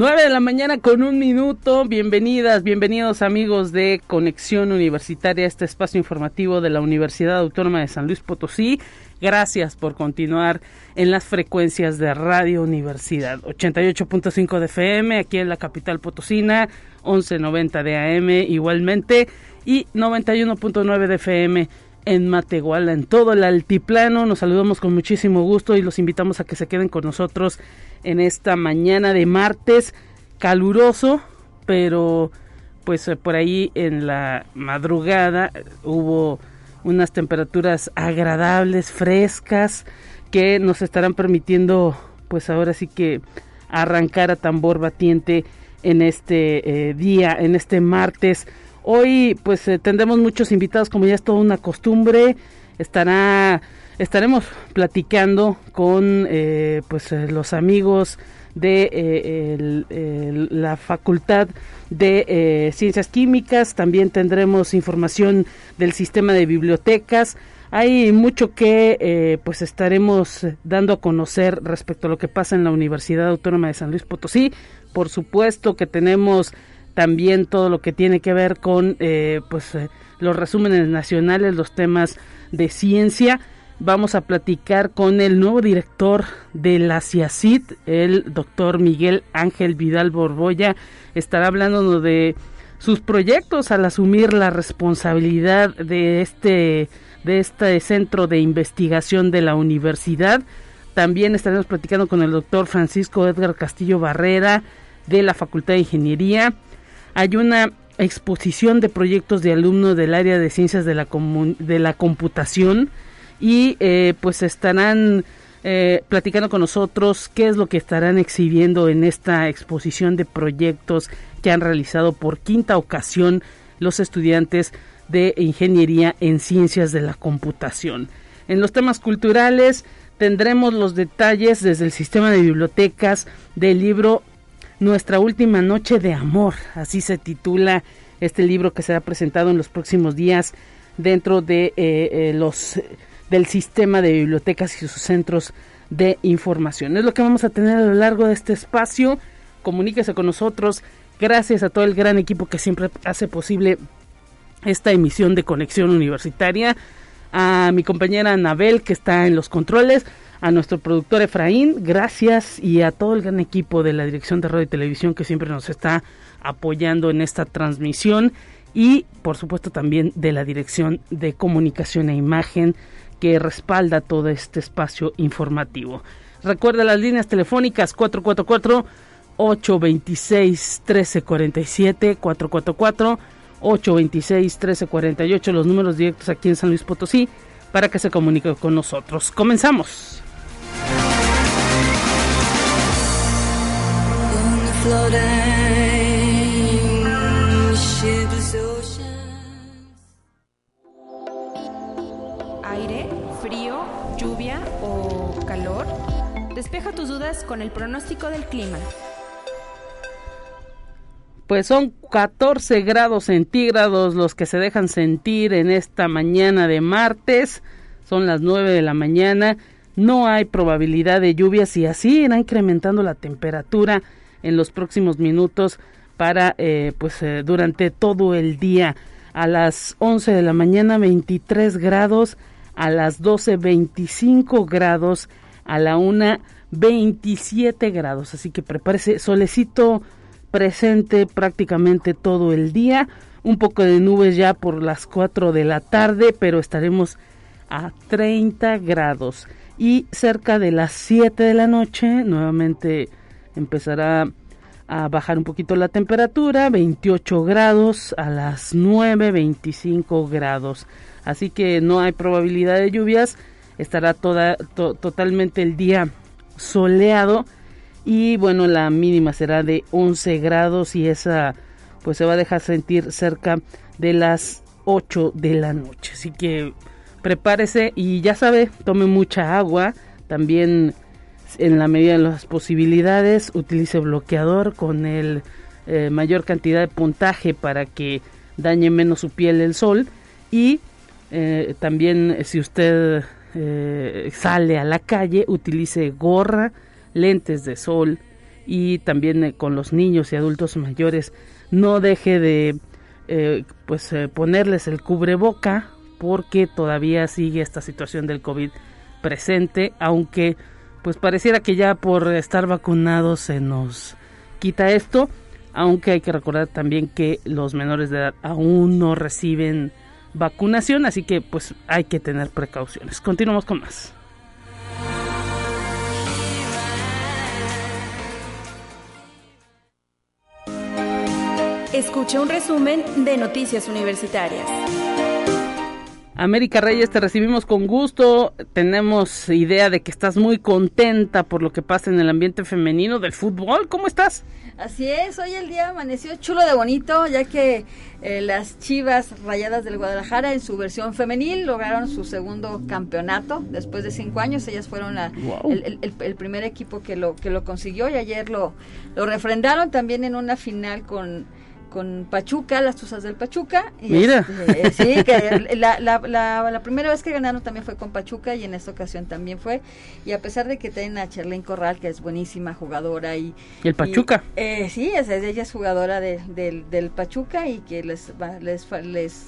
9 de la mañana con un minuto. Bienvenidas, bienvenidos amigos de Conexión Universitaria, este espacio informativo de la Universidad Autónoma de San Luis Potosí. Gracias por continuar en las frecuencias de Radio Universidad. 88.5 de FM aquí en la capital potosina, 11.90 de AM igualmente y 91.9 de FM en Matehuala, en todo el altiplano. Nos saludamos con muchísimo gusto y los invitamos a que se queden con nosotros en esta mañana de martes caluroso, pero pues eh, por ahí en la madrugada hubo unas temperaturas agradables, frescas, que nos estarán permitiendo pues ahora sí que arrancar a tambor batiente en este eh, día, en este martes. Hoy pues eh, tendremos muchos invitados, como ya es toda una costumbre, estará estaremos platicando con eh, pues eh, los amigos de eh, la Facultad de Ciencias Químicas, también tendremos información del sistema de bibliotecas. Hay mucho que pues estaremos dando a conocer respecto a lo que pasa en la Universidad Autónoma de San Luis Potosí. Por supuesto que tenemos también todo lo que tiene que ver con pues los resúmenes nacionales, los temas de ciencia vamos a platicar con el nuevo director de la CIACID, el doctor Miguel Ángel Vidal Borboya. Estará hablando de sus proyectos al asumir la responsabilidad de este, de este centro de investigación de la universidad. También estaremos platicando con el doctor Francisco Edgar Castillo Barrera de la Facultad de Ingeniería. Hay una exposición de proyectos de alumnos del área de ciencias de la, de la computación y eh, pues estarán eh, platicando con nosotros qué es lo que estarán exhibiendo en esta exposición de proyectos que han realizado por quinta ocasión los estudiantes de Ingeniería en Ciencias de la Computación. En los temas culturales tendremos los detalles desde el sistema de bibliotecas del libro Nuestra Última Noche de Amor, así se titula este libro que será presentado en los próximos días dentro de eh, los del sistema de bibliotecas y sus centros de información. Es lo que vamos a tener a lo largo de este espacio. Comuníquese con nosotros. Gracias a todo el gran equipo que siempre hace posible esta emisión de Conexión Universitaria. A mi compañera Anabel que está en los controles. A nuestro productor Efraín, gracias. Y a todo el gran equipo de la Dirección de Radio y Televisión que siempre nos está apoyando en esta transmisión. Y por supuesto también de la Dirección de Comunicación e Imagen que respalda todo este espacio informativo. Recuerda las líneas telefónicas 444 826 1347 444 826 1348 los números directos aquí en San Luis Potosí para que se comunique con nosotros. Comenzamos. Despeja tus dudas con el pronóstico del clima. Pues son 14 grados centígrados los que se dejan sentir en esta mañana de martes. Son las 9 de la mañana. No hay probabilidad de lluvias y así irá incrementando la temperatura en los próximos minutos para eh, pues eh, durante todo el día. A las 11 de la mañana 23 grados, a las 12 25 grados, a la 1 27 grados, así que prepárese solecito presente prácticamente todo el día, un poco de nubes ya por las 4 de la tarde, pero estaremos a 30 grados. Y cerca de las 7 de la noche nuevamente empezará a bajar un poquito la temperatura, 28 grados a las 9, 25 grados. Así que no hay probabilidad de lluvias, estará toda totalmente el día soleado y bueno, la mínima será de 11 grados y esa pues se va a dejar sentir cerca de las 8 de la noche. Así que prepárese y ya sabe, tome mucha agua. También en la medida de las posibilidades utilice bloqueador con el eh, mayor cantidad de puntaje para que dañe menos su piel el sol. Y eh, también si usted eh, sale a la calle utilice gorra, lentes de sol y también con los niños y adultos mayores. No deje de pues ponerles el cubreboca porque todavía sigue esta situación del COVID presente, aunque pues pareciera que ya por estar vacunados se nos quita esto, aunque hay que recordar también que los menores de edad aún no reciben vacunación, así que pues hay que tener precauciones. Continuamos con más. Escucha un resumen de Noticias Universitarias. América Reyes, te recibimos con gusto. Tenemos idea de que estás muy contenta por lo que pasa en el ambiente femenino del fútbol. ¿Cómo estás? Así es, hoy el día amaneció chulo de bonito, ya que eh, las Chivas Rayadas del Guadalajara en su versión femenil lograron su segundo campeonato después de cinco años. Ellas fueron la, el, primer equipo que lo que lo consiguió y ayer lo, lo refrendaron también en una final con con Pachuca, las Tuzas del Pachuca. Y Mira. Este, sí, que la, la, la, primera vez que ganaron también fue con Pachuca y en esta ocasión también fue. Y a pesar de que tienen a Charlene Corral, que es buenísima jugadora. ¿Y, ¿Y el Pachuca? eh, sí, ella es jugadora de, del Pachuca y que les, les, les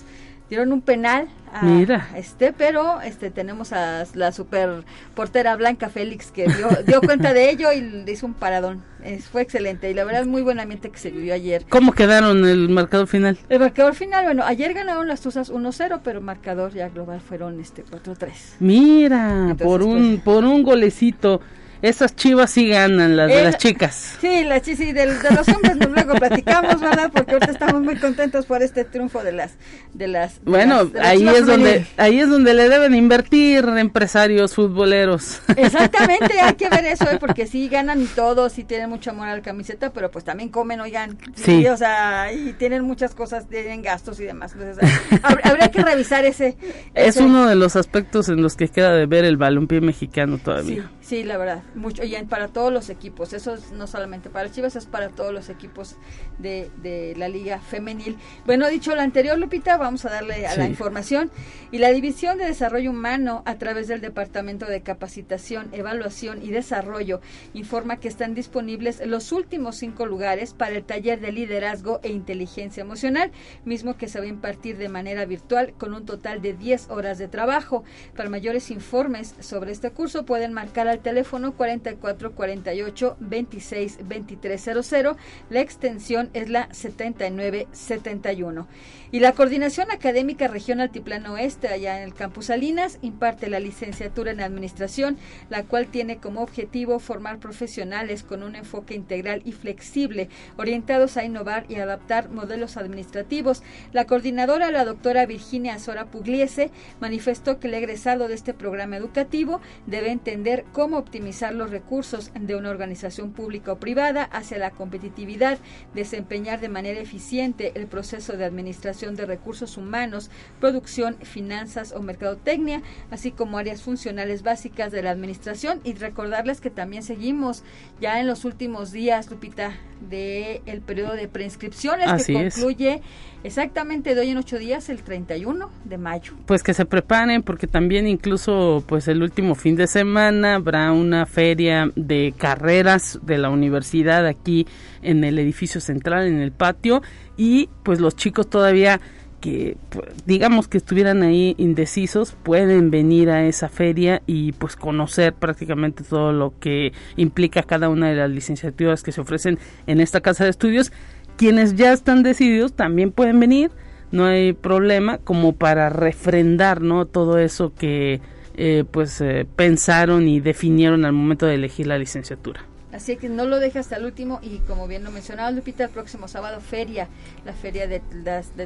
dieron un penal a, Mira. este, pero este tenemos a la super portera Blanca Félix que dio, dio cuenta de ello y le hizo un paradón. fue excelente y la verdad es muy buen ambiente que se vivió ayer. ¿Cómo quedaron el marcador final? El marcador final, bueno, ayer ganaron las Tuzas 1-0, pero el marcador ya global fueron este 4-3. Mira, por un pues, por un golecito esas chivas sí ganan, las de las chicas. Sí, las sí, de, los hombres luego platicamos, ¿verdad? Porque ahorita estamos muy contentos por este triunfo de las de las Bueno, ahí es donde ahí es donde le deben invertir empresarios futboleros. Exactamente, hay que ver eso, ¿eh? porque sí ganan y todos, sí tienen mucho amor a la camiseta, pero pues también comen, oigan, sí, o sea, y tienen muchas cosas, tienen gastos y demás. Entonces, habría que revisar ese, Es uno de los aspectos en los que queda de ver el balompié mexicano todavía. Sí, sí, la verdad mucho y para todos los equipos eso es no solamente para Chivas es para todos los equipos de, de la liga femenil. Bueno dicho lo anterior Lupita vamos a darle a la información. Y la división de desarrollo humano a través del departamento de capacitación evaluación y desarrollo informa que están disponibles los últimos cinco lugares para el taller de liderazgo e inteligencia emocional mismo que se va a impartir de manera virtual con un total de 10 horas de trabajo. Para mayores informes sobre este curso pueden marcar al teléfono 44 48 26 2300. La extensión es la 7971. Y la Coordinación Académica Región Altiplano Oeste, allá en el Campus Salinas, imparte la licenciatura en Administración, la cual tiene como objetivo formar profesionales con un enfoque integral y flexible, orientados a innovar y adaptar modelos administrativos. La coordinadora, la doctora Virginia Azora Pugliese, manifestó que el egresado de este programa educativo debe entender cómo optimizar los recursos de una organización pública o privada hacia la competitividad, desempeñar de manera eficiente el proceso de administración de recursos humanos, producción, finanzas o mercadotecnia, así como áreas funcionales básicas de la administración y recordarles que también seguimos ya en los últimos días, Lupita, de el periodo de preinscripciones que concluye exactamente de hoy en ocho días, el 31 de mayo. Pues que se preparen porque también incluso pues el último fin de semana habrá una feria de carreras de la universidad aquí en el edificio central, en el patio y pues los chicos todavía que pues, digamos que estuvieran ahí indecisos pueden venir a esa feria y pues conocer prácticamente todo lo que implica cada una de las licenciaturas que se ofrecen en esta casa de estudios. Quienes ya están decididos también pueden venir no hay problema como para refrendar no todo eso que eh, pues eh, pensaron y definieron al momento de elegir la licenciatura Así que no lo deje hasta el último y como bien lo mencionaba Lupita, el próximo sábado feria, la feria de,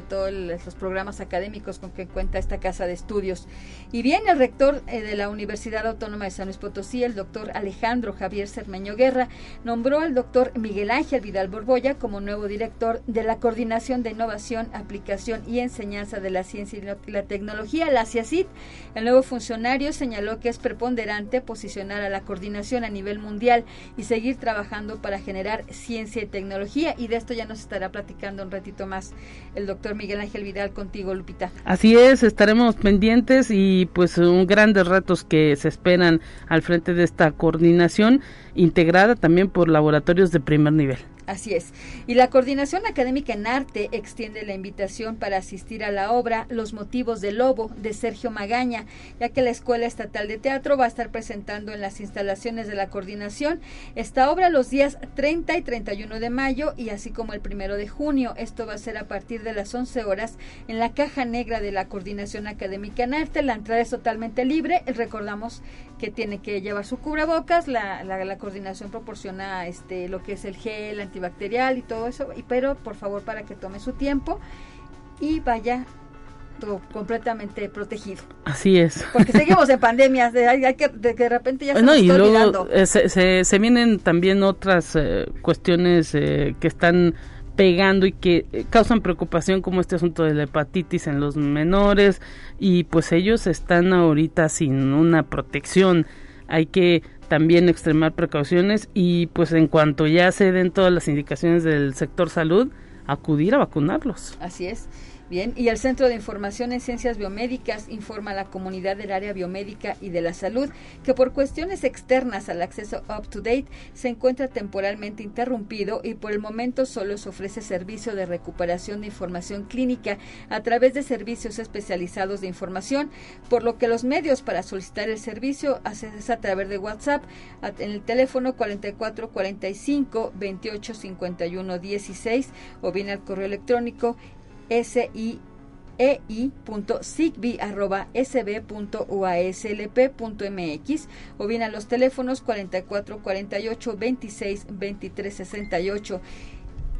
todos los programas académicos con que cuenta esta casa de estudios. Y bien, el rector eh, de la Universidad Autónoma de San Luis Potosí, el doctor Alejandro Javier Cermeño Guerra, nombró al doctor Miguel Ángel Vidal Borboya como nuevo director de la Coordinación de Innovación, Aplicación y Enseñanza de la Ciencia y la Tecnología, la CIACIT. El nuevo funcionario señaló que es preponderante posicionar a la coordinación a nivel mundial y se seguir trabajando para generar ciencia y tecnología y de esto ya nos estará platicando un ratito más el doctor Miguel Ángel Vidal contigo, Lupita. Así es, estaremos pendientes y pues un grandes retos que se esperan al frente de esta coordinación integrada también por laboratorios de primer nivel. Así es. Y la Coordinación Académica en Arte extiende la invitación para asistir a la obra Los motivos del lobo de Sergio Magaña, ya que la Escuela Estatal de Teatro va a estar presentando en las instalaciones de la coordinación esta obra los días 30 y 31 de mayo y así como el primero de junio. Esto va a ser a partir de las 11 horas en la caja negra de la Coordinación Académica en Arte. La entrada es totalmente libre. Recordamos que tiene que llevar su cubrebocas. La, la, la coordinación proporciona este lo que es el gel, antibacterial y todo eso, y, pero por favor para que tome su tiempo y vaya todo completamente protegido. Así es. Porque seguimos en pandemias, de, hay, que, de, repente ya se no, y luego eh, se, se, vienen también otras eh, cuestiones eh, que están pegando y que causan preocupación como este asunto de la hepatitis en los menores y pues ellos están ahorita sin una protección. Hay que también extremar precauciones y pues en cuanto ya se den todas las indicaciones del sector salud, acudir a vacunarlos. Así es. Bien, y el Centro de Información en Ciencias Biomédicas informa a la comunidad del área biomédica y de la salud que por cuestiones externas al acceso up-to-date se encuentra temporalmente interrumpido y por el momento solo se ofrece servicio de recuperación de información clínica a través de servicios especializados de información, por lo que los medios para solicitar el servicio es a través de WhatsApp en el teléfono 4445 28 51 16 o bien al correo electrónico sei.sb.uaslp.mx o bien a los teléfonos 44 48 26 23 68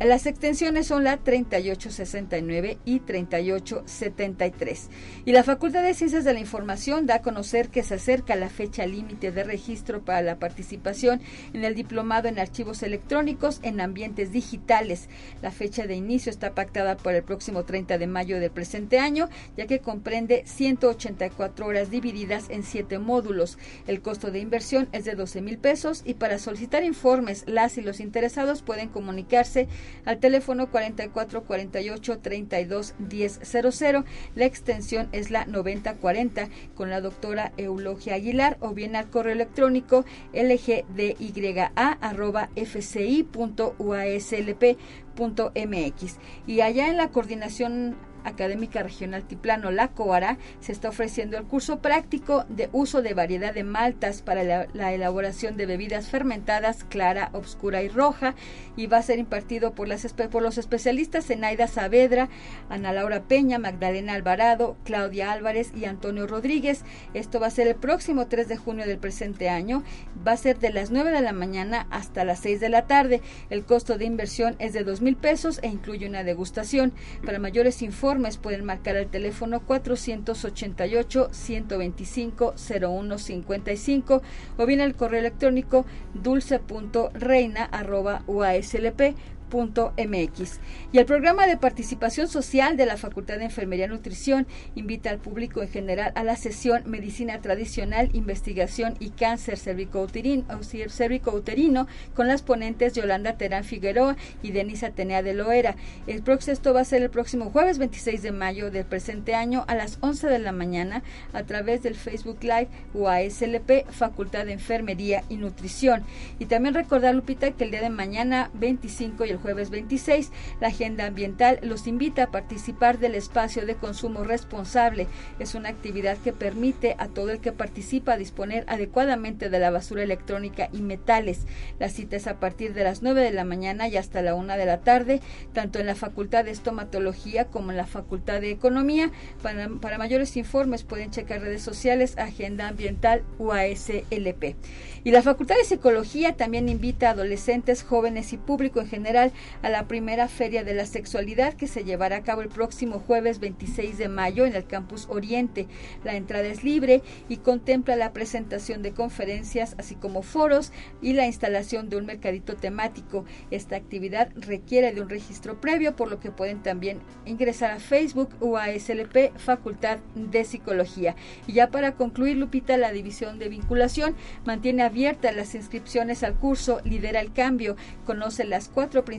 las extensiones son la 3869 y 3873. Y la Facultad de Ciencias de la Información da a conocer que se acerca la fecha límite de registro para la participación en el diplomado en archivos electrónicos en ambientes digitales. La fecha de inicio está pactada para el próximo 30 de mayo del presente año, ya que comprende 184 horas divididas en 7 módulos. El costo de inversión es de 12 mil pesos y para solicitar informes, las y los interesados pueden comunicarse al teléfono 44 48 32 1000. La extensión es la 9040 con la doctora Eulogia Aguilar o bien al correo electrónico lgdya.fci.uaslp.mx. Y allá en la coordinación Académica Regional Tiplano, la COARA, se está ofreciendo el curso práctico de uso de variedad de maltas para la, elaboración de bebidas fermentadas clara, oscura y roja y va a ser impartido por, las, los especialistas Enaida Saavedra, Ana Laura Peña, Magdalena Alvarado, Claudia Álvarez y Antonio Rodríguez. Esto va a ser el próximo 3 de junio del presente año. Va a ser de las 9 de la mañana hasta las 6 de la tarde. El costo de inversión es de 2 mil pesos e incluye una degustación. Para mayores informes, pueden marcar el teléfono 488-125-0155 o bien el correo electrónico dulce.reina.uaslp mx Y el programa de participación social de la Facultad de Enfermería y Nutrición invita al público en general a la sesión Medicina Tradicional, Investigación y Cáncer Cervicouterino con las ponentes Yolanda Terán Figueroa y Denisa Atenea de Loera. El esto va a ser el próximo jueves 26 de mayo del presente año a las 11 de la mañana a través del Facebook Live UASLP Facultad de Enfermería y Nutrición. Y también recordar, Lupita, que el día de mañana 25 y el jueves 26. La agenda ambiental los invita a participar del espacio de consumo responsable. Es una actividad que permite a todo el que participa disponer adecuadamente de la basura electrónica y metales. La cita es a partir de las 9 de la mañana y hasta la 1 de la tarde, tanto en la Facultad de Estomatología como en la Facultad de Economía. Para, para mayores informes pueden checar redes sociales Agenda Ambiental UASLP. Y la Facultad de Psicología también invita a adolescentes, jóvenes y público en general a la primera Feria de la Sexualidad que se llevará a cabo el próximo jueves 26 de mayo en el Campus Oriente. La entrada es libre y contempla la presentación de conferencias, así como foros y la instalación de un mercadito temático. Esta actividad requiere de un registro previo, por lo que pueden también ingresar a Facebook o a SLP Facultad de Psicología. Y ya para concluir, Lupita, la división de vinculación mantiene abiertas las inscripciones al curso Lidera el Cambio. Conoce las cuatro principales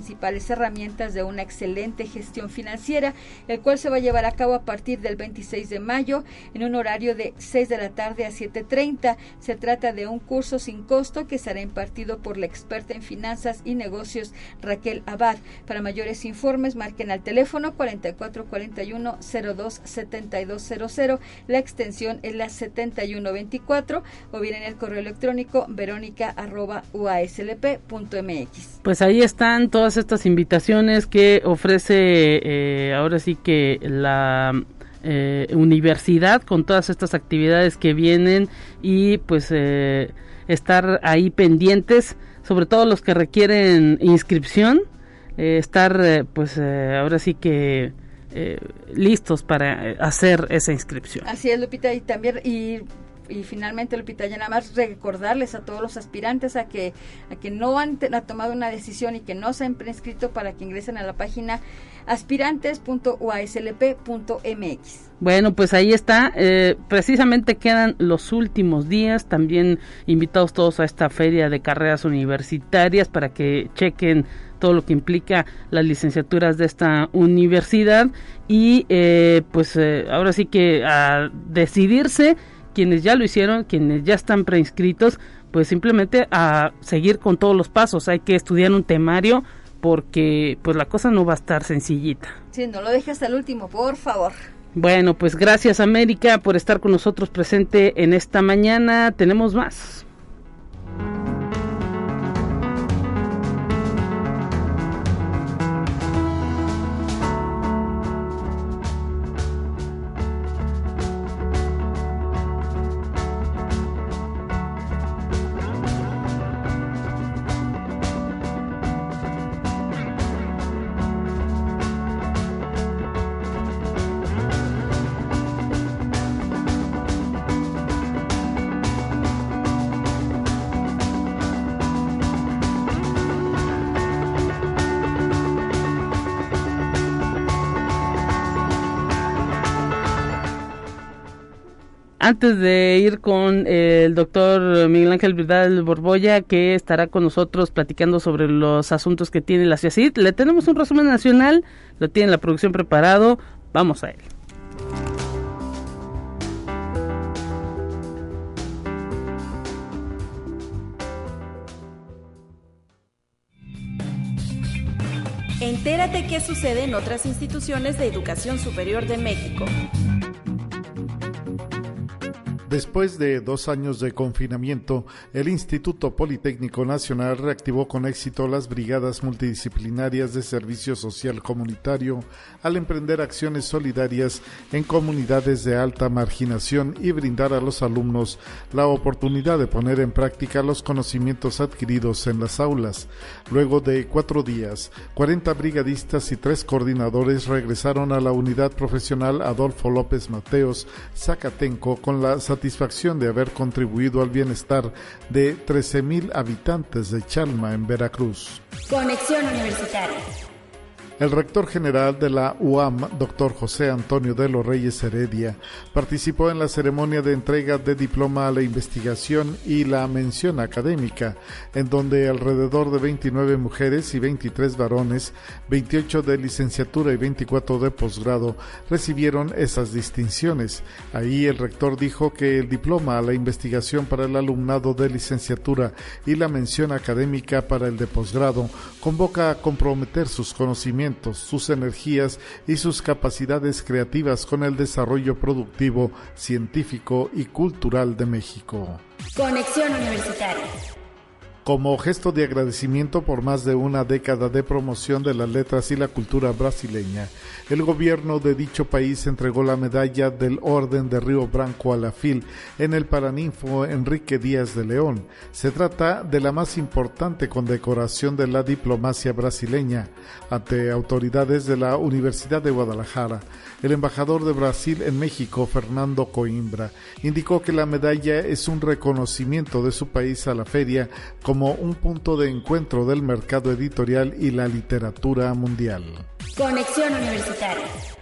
herramientas de una excelente gestión financiera, el cual se va a llevar a cabo a partir del 26 de mayo en un horario de 6 de la tarde a 7.30. Se trata de un curso sin costo que será impartido por la experta en finanzas y negocios Raquel Abad. Para mayores informes, marquen al teléfono 4441 02 7200. La extensión es la 7124 o bien en el correo electrónico verónica.uaslp.mx. Pues ahí están todas estas invitaciones que ofrece eh, ahora sí que la eh, universidad con todas estas actividades que vienen y pues eh, estar ahí pendientes, sobre todo los que requieren inscripción, estar pues ahora sí que listos para hacer esa inscripción. Así es, Lupita, y también y y finalmente, Lupita, ya nada más recordarles a todos los aspirantes a que, a que no han tomado una decisión y que no se han prescrito para que ingresen a la página aspirantes.uaslp.mx. Bueno, pues ahí está. Eh, precisamente quedan los últimos días. También invitados todos a esta feria de carreras universitarias para que chequen todo lo que implica las licenciaturas de esta universidad y eh, pues eh, ahora sí que a decidirse quienes ya lo hicieron, quienes ya están preinscritos, pues simplemente a seguir con todos los pasos. Hay que estudiar un temario porque pues la cosa no va a estar sencillita. Sí, no lo dejes hasta el último, por favor. Bueno, pues gracias América por estar con nosotros presente en esta mañana. Tenemos más. Antes de ir con el doctor Miguel Ángel Vidal Borboya, que estará con nosotros platicando sobre los asuntos que tiene la CIACID, le tenemos un resumen nacional, lo tiene la producción preparado, vamos a él. Entérate qué sucede en otras instituciones de educación superior de México. Después de dos años de confinamiento, el Instituto Politécnico Nacional reactivó con éxito las brigadas multidisciplinarias de servicio social comunitario al emprender acciones solidarias en comunidades de alta marginación y brindar a los alumnos la oportunidad de poner en práctica los conocimientos adquiridos en las aulas. Luego de cuatro días, 40 brigadistas y tres coordinadores regresaron a la unidad profesional Adolfo López Mateos, Zacatenco, con la satisfacción de haber contribuido al bienestar de 13.000 habitantes de Chalma en Veracruz. Conexión Universitaria. El rector general de la UAM, doctor José Antonio de los Reyes Heredia, participó en la ceremonia de entrega de diploma a la investigación y la mención académica, en donde alrededor de 29 mujeres y 23 varones, 28 de licenciatura y 24 de posgrado, recibieron esas distinciones. Ahí el rector dijo que el diploma a la investigación para el alumnado de licenciatura y la mención académica para el de posgrado convoca a comprometer sus conocimientos sus energías y sus capacidades creativas con el desarrollo productivo, científico y cultural de México. Conexión Universitaria como gesto de agradecimiento por más de una década de promoción de las letras y la cultura brasileña, el gobierno de dicho país entregó la medalla del Orden de Río Branco a la FIL en el Paraninfo Enrique Díaz de León. Se trata de la más importante condecoración de la diplomacia brasileña ante autoridades de la Universidad de Guadalajara. El embajador de Brasil en México, Fernando Coimbra, indicó que la medalla es un reconocimiento de su país a la feria como un punto de encuentro del mercado editorial y la literatura mundial. Conexión Universitaria.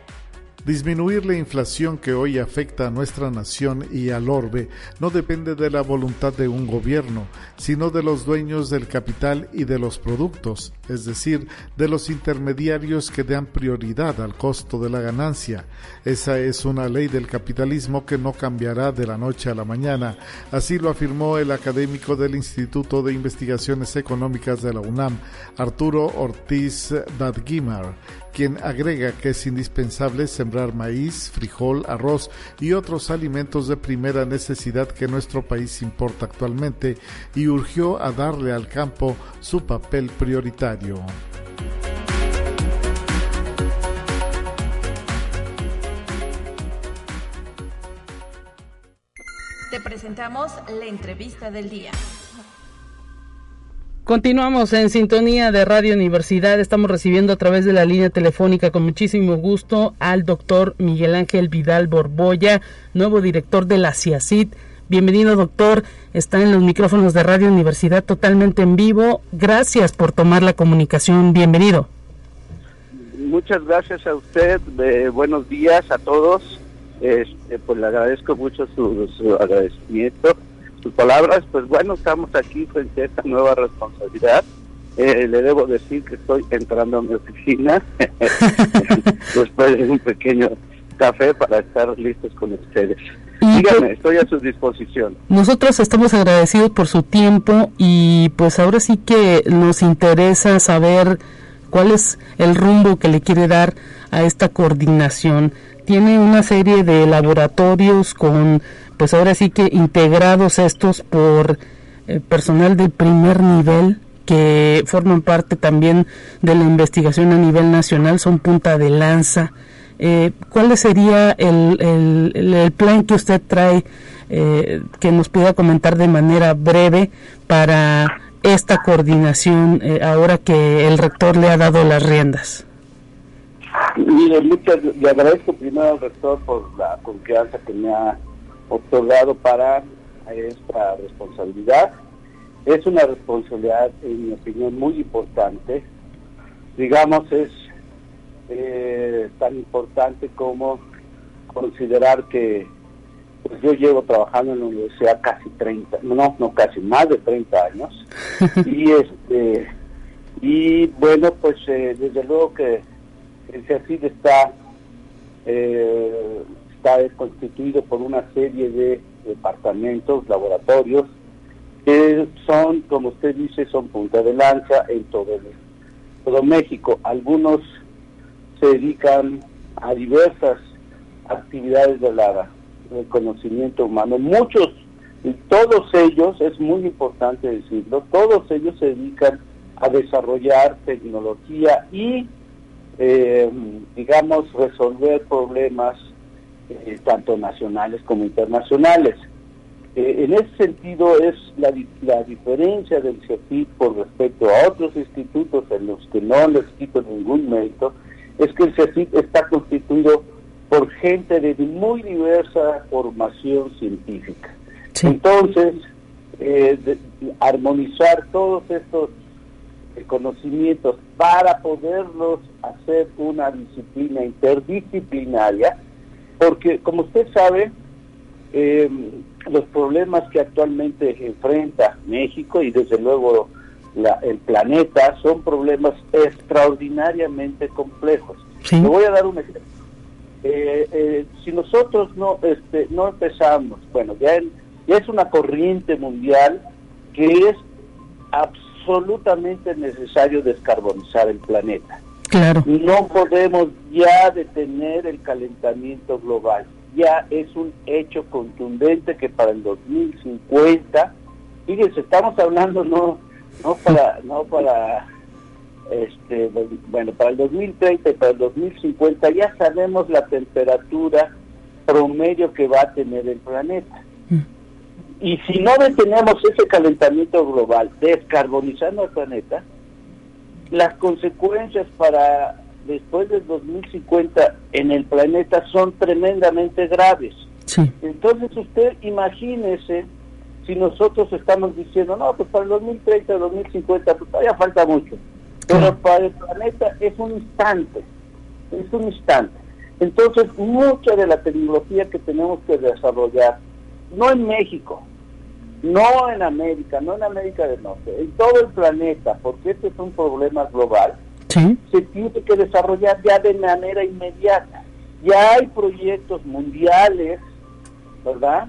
Disminuir la inflación que hoy afecta a nuestra nación y al orbe no depende de la voluntad de un gobierno, sino de los dueños del capital y de los productos, es decir, de los intermediarios que dan prioridad al costo de la ganancia. Esa es una ley del capitalismo que no cambiará de la noche a la mañana. Así lo afirmó el académico del Instituto de Investigaciones Económicas de la UNAM, Arturo Ortiz Dadguimar quien agrega que es indispensable sembrar maíz, frijol, arroz y otros alimentos de primera necesidad que nuestro país importa actualmente y urgió a darle al campo su papel prioritario. Te presentamos la entrevista del día. Continuamos en sintonía de Radio Universidad. Estamos recibiendo a través de la línea telefónica con muchísimo gusto al doctor Miguel Ángel Vidal Borboya, nuevo director de la CIACID. Bienvenido, doctor. Está en los micrófonos de Radio Universidad totalmente en vivo. Gracias por tomar la comunicación. Bienvenido. Muchas gracias a usted. Eh, buenos días a todos. Este, pues le agradezco mucho su, su agradecimiento palabras, pues bueno, estamos aquí frente a esta nueva responsabilidad. Eh, le debo decir que estoy entrando a mi oficina después de un pequeño café para estar listos con ustedes. Dígame, estoy a su disposición. Nosotros estamos agradecidos por su tiempo y pues ahora sí que nos interesa saber cuál es el rumbo que le quiere dar a esta coordinación. Tiene una serie de laboratorios con pues ahora sí que integrados estos por eh, personal de primer nivel que forman parte también de la investigación a nivel nacional, son punta de lanza. Eh, ¿Cuál sería el, el, plan que usted trae eh, que nos pueda comentar de manera breve para esta coordinación ahora que el rector le ha dado las riendas? Mire, muchas, le agradezco primero al rector por la confianza que me ha otorgado para esta responsabilidad. Es una responsabilidad, en mi opinión, muy importante. Digamos, es eh, tan importante como considerar que pues yo llevo trabajando en la universidad casi 30, no, no casi más de 30 años. y este y bueno, pues eh, desde luego que el CECID está eh, es constituido por una serie de departamentos, laboratorios, que son, como usted dice, son punta de lanza en todo, el, todo México. Algunos se dedican a diversas actividades de la, del conocimiento humano. Muchos, y todos ellos, es muy importante decirlo, todos ellos se dedican a desarrollar tecnología y, eh, digamos, resolver problemas eh, tanto nacionales como internacionales. Eh, en ese sentido es la, la diferencia del CEPIC por respecto a otros institutos en los que no les quito ningún mérito, es que el CEPIC está constituido por gente de muy diversa formación científica. Entonces, eh, armonizar todos estos conocimientos para poderlos hacer una disciplina interdisciplinaria, porque como usted sabe, eh, los problemas que actualmente enfrenta México y desde luego el planeta son problemas extraordinariamente complejos. Le voy a dar un ejemplo. Eh, eh, si nosotros no este, no empezamos, bueno, ya, ya es una corriente mundial que es absolutamente necesario descarbonizar el planeta. Claro. No podemos ya detener el calentamiento global. Ya es un hecho contundente que para el 2050, fíjense, estamos hablando no no para no para este bueno, para el 2030 y para el 2050 ya sabemos la temperatura promedio que va a tener el planeta. Y si no detenemos ese calentamiento global, descarbonizando el planeta, las consecuencias para después del 2050 en el planeta son tremendamente graves. Entonces usted imagínese si nosotros estamos diciendo, no, pues para el 2030, 2050, pues todavía falta mucho. Pero para el planeta es un instante, es un instante. Entonces, mucha de la tecnología que tenemos que desarrollar no en México, no en América, no en América del Norte, en todo el planeta, porque este es un problema global, se tiene que desarrollar ya de manera inmediata. Ya hay proyectos mundiales, ¿verdad?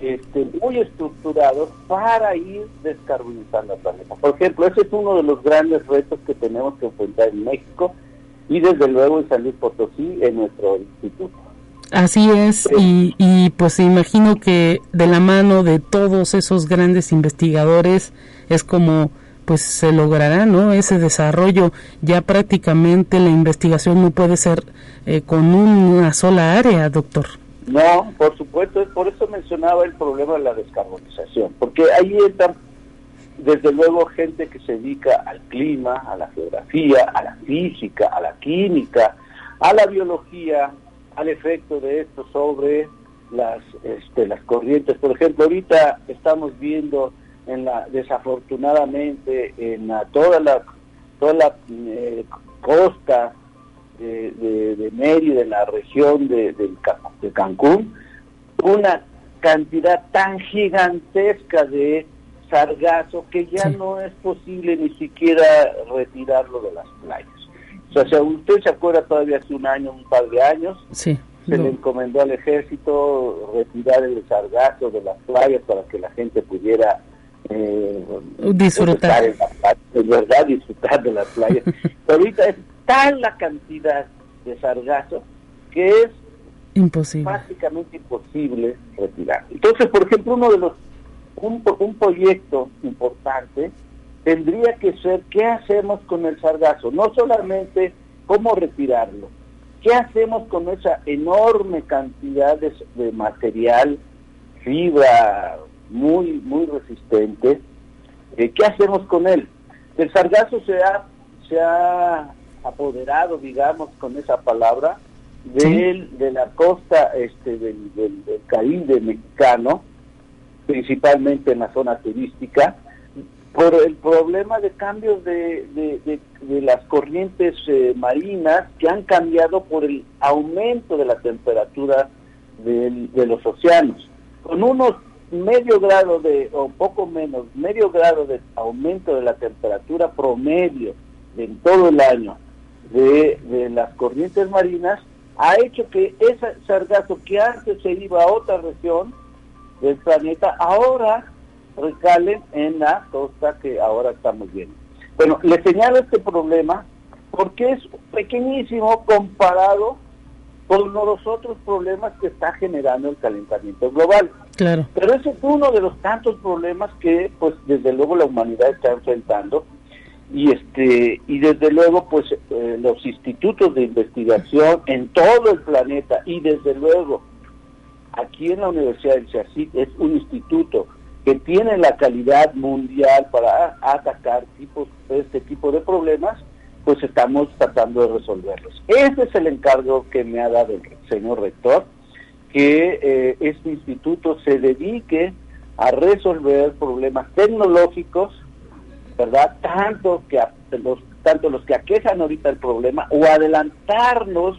Este, muy estructurados para ir descarbonizando el planeta. Por ejemplo, ese es uno de los grandes retos que tenemos que enfrentar en México y desde luego en San Luis Potosí, en nuestro instituto. Así es, y, y pues imagino que de la mano de todos esos grandes investigadores es como pues se logrará no ese desarrollo. Ya prácticamente la investigación no puede ser eh, con una sola área doctor. No por supuesto por eso mencionaba el problema de la descarbonización porque ahí está desde luego gente que se dedica al clima a la geografía a la física a la química a la biología al efecto de esto sobre las, este, las corrientes. Por ejemplo, ahorita estamos viendo en la desafortunadamente en la, toda la toda la eh, costa de, de, de, Mérida, en la región de, de, Cancún, una cantidad tan gigantesca de sargazo que ya no es posible ni siquiera retirarlo de las playas. O sea, usted se acuerda todavía hace un año, un par de años, se le encomendó al ejército retirar el sargazo de las playas para que la gente pudiera eh, disfrutar. En verdad, disfrutar de las playas. Pero ahorita es tal la cantidad de sargazo que es imposible. prácticamente imposible retirar. Entonces, por ejemplo, uno de los un, un proyecto importante tendría que ser qué hacemos con el sargazo, no solamente cómo retirarlo, qué hacemos con esa enorme cantidad de, material, fibra muy, muy resistente, eh, ¿qué hacemos con él? El sargazo se ha, se ha apoderado, digamos, con esa palabra, de, de la costa este, del, del, del Caribe mexicano, principalmente en la zona turística, por el problema de cambios de, de, las corrientes eh, marinas que han cambiado por el aumento de la temperatura de los océanos. Con unos medio grado de, o poco menos, medio grado de aumento de la temperatura promedio en todo el año de, de las corrientes marinas, ha hecho que ese sargazo que antes se iba a otra región del planeta, ahora recalen en la costa que ahora estamos viendo. Bueno, le señalo este problema porque es pequeñísimo comparado con los otros problemas que está generando el calentamiento global. Claro. Pero ese es uno de los tantos problemas que, pues, desde luego la humanidad está enfrentando y este y desde luego, pues, eh, los institutos de investigación en todo el planeta y desde luego aquí en la Universidad del CIACIC es un instituto tiene la calidad mundial para atacar tipos, este tipo de problemas, pues estamos tratando de resolverlos. Ese es el encargo que me ha dado el señor rector, que eh, este instituto se dedique a resolver problemas tecnológicos ¿verdad? Tanto que los, tanto los que aquejan ahorita el problema o adelantarnos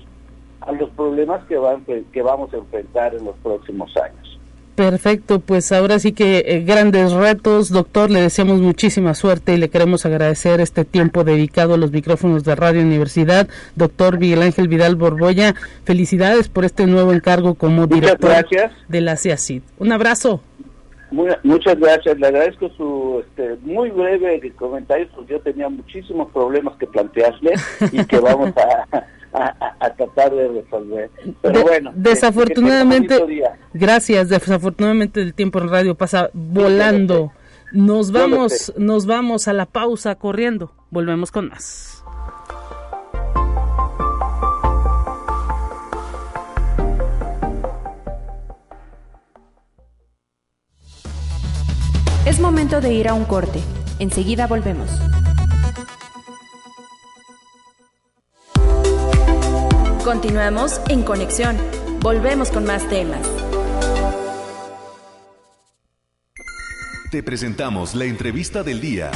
a los problemas que, van, que vamos a enfrentar en los próximos años. Perfecto, pues ahora sí que eh, grandes retos, doctor, le deseamos muchísima suerte y le queremos agradecer este tiempo dedicado a los micrófonos de Radio Universidad. Doctor Miguel Ángel Vidal Borboya, felicidades por este nuevo encargo como director de la CIACID. Un abrazo. muchas gracias, le agradezco su este, muy breve comentario, porque yo tenía muchísimos problemas que plantearle y que vamos a a, tratar de resolver. Pero bueno, desafortunadamente, gracias, desafortunadamente el tiempo en radio pasa volando. Nos vamos, nos vamos a la pausa corriendo. Volvemos con más. Es momento de ir a un corte. Enseguida volvemos. Continuamos en conexión. Volvemos con más temas. Te presentamos la entrevista del día.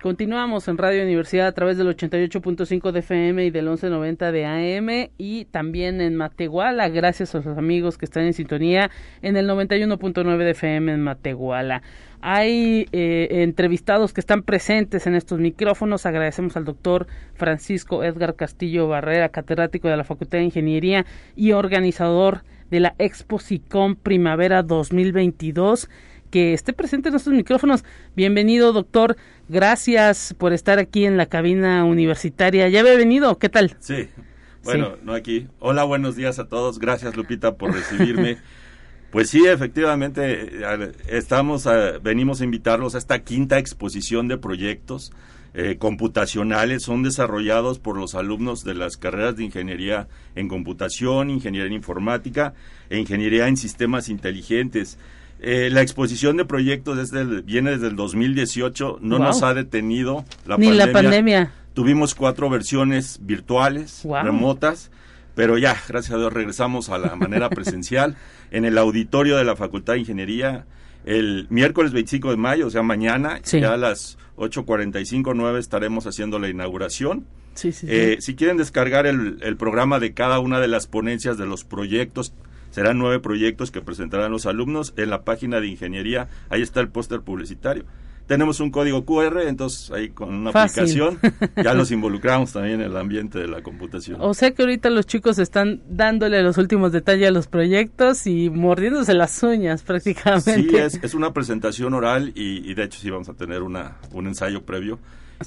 Continuamos en Radio Universidad a través del 88.5 de FM y del 1190 de AM y también en Matehuala, gracias a los amigos que están en sintonía en el 91.9 de FM en Matehuala. Hay eh, entrevistados que están presentes en estos micrófonos. Agradecemos al doctor Francisco Edgar Castillo Barrera, catedrático de la Facultad de Ingeniería y organizador de la Expo SICOM Primavera 2022 que esté presente en estos micrófonos. Bienvenido, doctor. Gracias por estar aquí en la cabina universitaria. ¿Ya había venido? ¿Qué tal? Sí. Bueno, no aquí. Hola, buenos días a todos. Gracias, Lupita, por recibirme. Pues sí, efectivamente, eh, estamos venimos a invitarlos a esta quinta exposición de proyectos eh, computacionales. Son desarrollados por los alumnos de las carreras de ingeniería en computación, ingeniería en informática e ingeniería en sistemas inteligentes. Eh, la exposición de proyectos desde viene desde el 2018, no nos ha detenido la Ni la pandemia. Tuvimos cuatro versiones virtuales, remotas pero ya, gracias a Dios, regresamos a la manera presencial. En el auditorio de la Facultad de Ingeniería el miércoles 25 de mayo, o sea, mañana, ya a las 8.45, 9 estaremos haciendo la inauguración. Eh, si quieren descargar el, el, programa de cada una de las ponencias de los proyectos, serán nueve proyectos que presentarán los alumnos en la página de ingeniería, ahí está el póster publicitario tenemos un código QR, entonces ahí con una aplicación ya los involucramos también en el ambiente de la computación. O sea que ahorita los chicos están dándole los últimos detalles a los proyectos y mordiéndose las uñas prácticamente. Sí, es, es una presentación oral y, de hecho sí vamos a tener una, un ensayo previo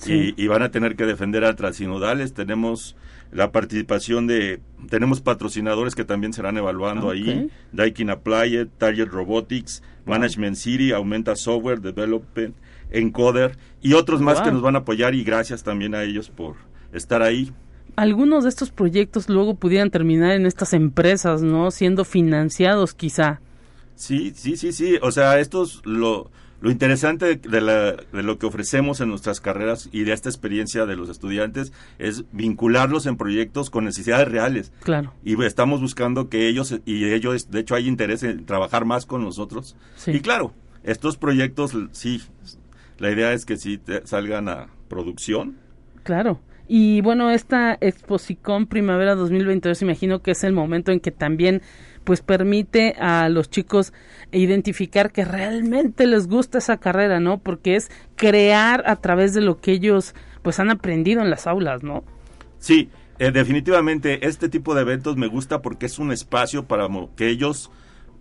y, van a tener que defender a Transinodales. Tenemos la participación de, tenemos patrocinadores que también serán evaluando ahí, Daikin Applied, Target Robotics, Management City, Aumenta Software Development, Encoder y otros más que nos van a apoyar y gracias también a ellos por estar ahí. Algunos de estos proyectos luego pudieran terminar en estas empresas, ¿no? Siendo financiados quizá. Sí, sí, sí, sí. O sea, estos lo, lo interesante de, la, de, lo que ofrecemos en nuestras carreras y de esta experiencia de los estudiantes es vincularlos en proyectos con necesidades reales. Claro. Y estamos buscando que ellos, y ellos, de hecho, hay interés en trabajar más con nosotros. Sí. Y claro, estos proyectos sí la idea es que sí salgan a producción. Claro. Y bueno, esta Exposicon Primavera 2022 imagino que es el momento en que también pues permite a los chicos identificar que realmente les gusta esa carrera, ¿no? Porque es crear a través de lo que ellos pues han aprendido en las aulas, ¿no? Sí, eh, definitivamente este tipo de eventos me gusta porque es un espacio para que ellos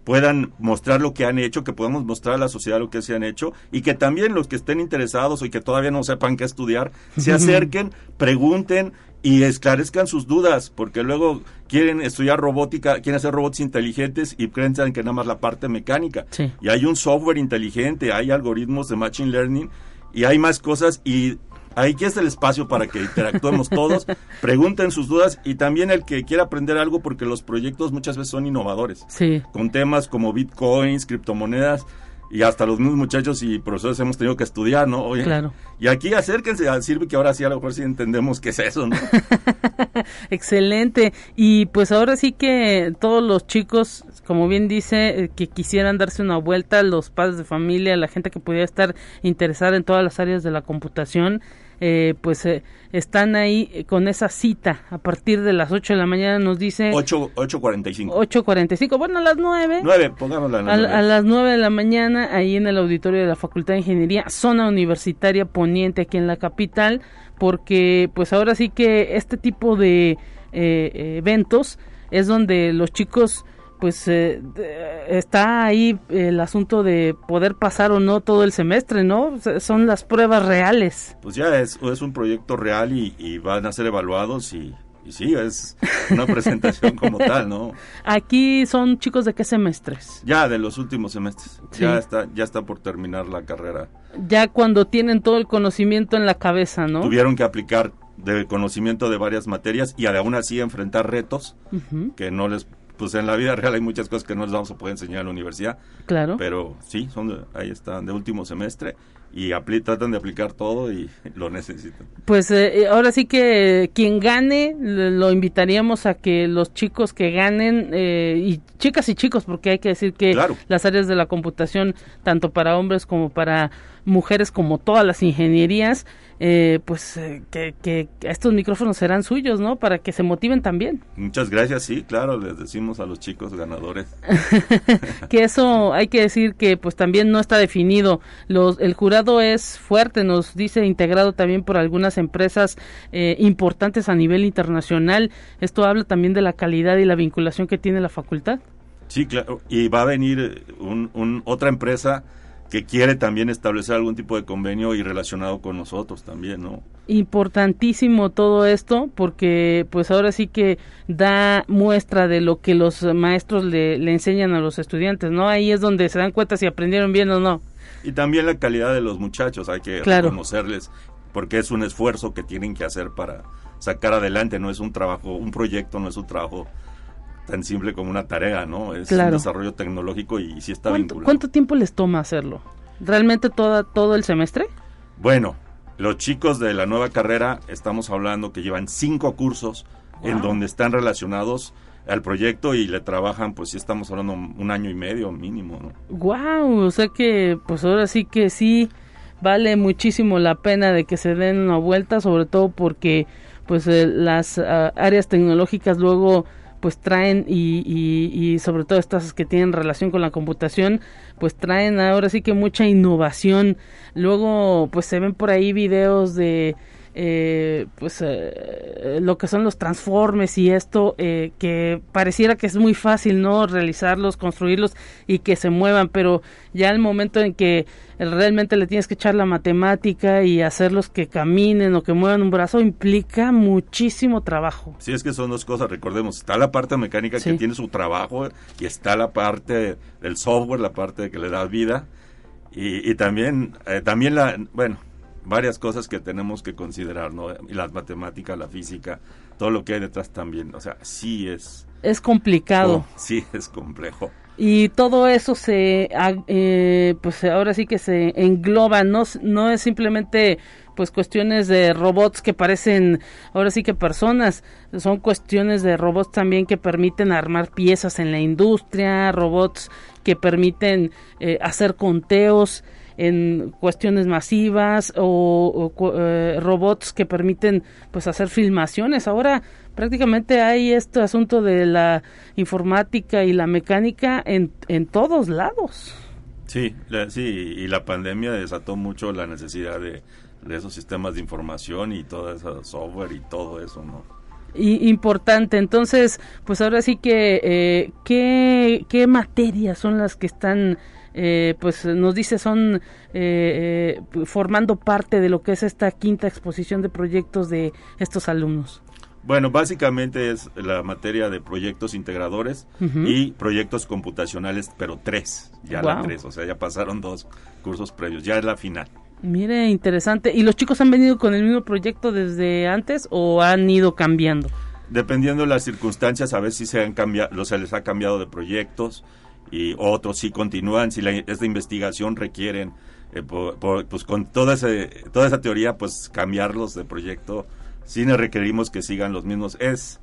puedan mostrar lo que han hecho, que podamos mostrar a la sociedad lo que se han hecho y que también los que estén interesados y que todavía no sepan qué estudiar, se acerquen, pregunten y esclarezcan sus dudas, porque luego quieren estudiar robótica, quieren hacer robots inteligentes y creen que nada más la parte mecánica. Y hay un software inteligente, hay algoritmos de machine learning y hay más cosas y Aquí es el espacio para que interactuemos todos, pregunten sus dudas y también el que quiera aprender algo porque los proyectos muchas veces son innovadores. Sí. Con temas como bitcoins, criptomonedas. y hasta los mismos muchachos y profesores hemos tenido que estudiar, ¿no? Oye, Claro. Y aquí acérquense al sirve que ahora sí a lo mejor sí entendemos qué es eso, ¿no? Excelente. Y pues ahora sí que todos los chicos, como bien dice, eh, que quisieran darse una vuelta, los padres de familia, la gente que pudiera estar interesada en todas las áreas de la computación, eh, pues eh, están ahí eh, con esa cita a partir de las 8 de la mañana, nos dice 8, 8.45. 8.45, bueno, a las 9. 9, pongámosla A, las a las 9 de la mañana, ahí en el auditorio de la Facultad de Ingeniería, zona universitaria poniente aquí en la capital, porque pues ahora sí que este tipo de eh, eh, eventos es donde los chicos pues eh, está ahí el asunto de poder pasar o no todo el semestre, ¿no? Son las pruebas reales. Pues ya es, es un proyecto real y, y van a ser evaluados y, y sí, es una presentación como tal, ¿no? Aquí son chicos de qué semestres? Ya de los últimos semestres. Sí. Ya está ya está por terminar la carrera. Ya cuando tienen todo el conocimiento en la cabeza, ¿no? Tuvieron que aplicar de conocimiento de varias materias y aún así enfrentar retos que no les pues en la vida real hay muchas cosas que no les vamos a poder enseñar en la universidad, claro. pero sí, son de- ahí están de último semestre y tratan de aplicar todo y lo necesitan. Pues eh, eh, ahora sí que quien gane, lo invitaríamos a que los chicos que ganen, eh, y chicas y chicos, porque hay que decir que Claro. las áreas de la computación, tanto para hombres como para mujeres, como todas las ingenierías, eh, pues eh, que, que estos micrófonos serán suyos, ¿no? Para que se motiven también. Muchas gracias, sí, claro, les decimos a los chicos ganadores. que eso hay que decir que pues también no está definido. Los, el jurado es fuerte, nos dice integrado también por algunas empresas eh, importantes a nivel internacional. Esto habla también de la calidad y la vinculación que tiene la facultad. Sí, claro, y va a venir eh, un, un- otra empresa que quiere también establecer algún tipo de convenio y relacionado con nosotros también, ¿no? Importantísimo todo esto porque pues ahora sí que da muestra de lo que los maestros le, le enseñan a los estudiantes, ¿no? Ahí es donde se dan cuenta si aprendieron bien o no. Y también la calidad de los muchachos, hay que Claro. reconocerles, porque es un esfuerzo que tienen que hacer para sacar adelante, no es un trabajo, un proyecto, no es un trabajo tan simple como una tarea, ¿no? Es Claro. un desarrollo tecnológico y sí está ¿Cuánto, vinculado. cuánto tiempo les toma hacerlo? ¿Realmente toda, todo el semestre? Bueno, los chicos de la nueva carrera, estamos hablando que llevan cinco cursos en donde están relacionados al proyecto y le trabajan, pues sí estamos hablando un año y medio mínimo. Wow, o sea que pues ahora sí que sí vale muchísimo la pena de que se den una vuelta, sobre todo porque pues eh, las ah, áreas tecnológicas luego pues traen y, y, y sobre todo estas que tienen relación con la computación pues traen ahora sí que mucha innovación luego pues se ven por ahí videos de eh, pues eh, lo que son los transformes y esto eh, que pareciera que es muy fácil no realizarlos construirlos y que se muevan pero ya el momento en que realmente le tienes que echar la matemática y hacerlos que caminen o que muevan un brazo implica muchísimo trabajo Sí, es que son dos cosas, recordemos, está la parte mecánica Sí. que tiene su trabajo y está la parte del software, la parte que le da vida y, y también, eh, también la, bueno, varias cosas que tenemos que considerar, ¿no? Las matemáticas, la física, todo lo que hay detrás también, o sea, sí es, es complicado. Oh, sí es complejo. y todo eso se ah, eh, pues ahora sí que se engloba. No no es simplemente pues cuestiones de robots que parecen ahora sí que personas. Son cuestiones de robots también que permiten armar piezas en la industria robots que permiten eh, hacer conteos en cuestiones masivas o, eh, robots que permiten pues hacer filmaciones ahora prácticamente hay este asunto de la informática y la mecánica en, en todos lados Sí, sí, y la pandemia desató mucho la necesidad de, de esos sistemas de información y todo ese software y todo eso, ¿no? Y importante. Entonces pues ahora sí que eh, qué qué materias son las que están eh, pues nos dice son eh, eh, formando parte de lo que es esta quinta exposición de proyectos de estos alumnos Bueno, básicamente es la materia de proyectos integradores y proyectos computacionales, pero tres, ya la tres, o sea, ya pasaron dos cursos previos, ya es la final. Mire, interesante. ¿Y los chicos han venido con el mismo proyecto desde antes o han ido cambiando? Dependiendo de las circunstancias, a veces se han cambiado, se les ha cambiado de proyectos y otros sí continúan si la, esta investigación requieren eh, pues con toda ese, toda esa teoría pues cambiarlos de proyecto sí requerimos que sigan los mismos es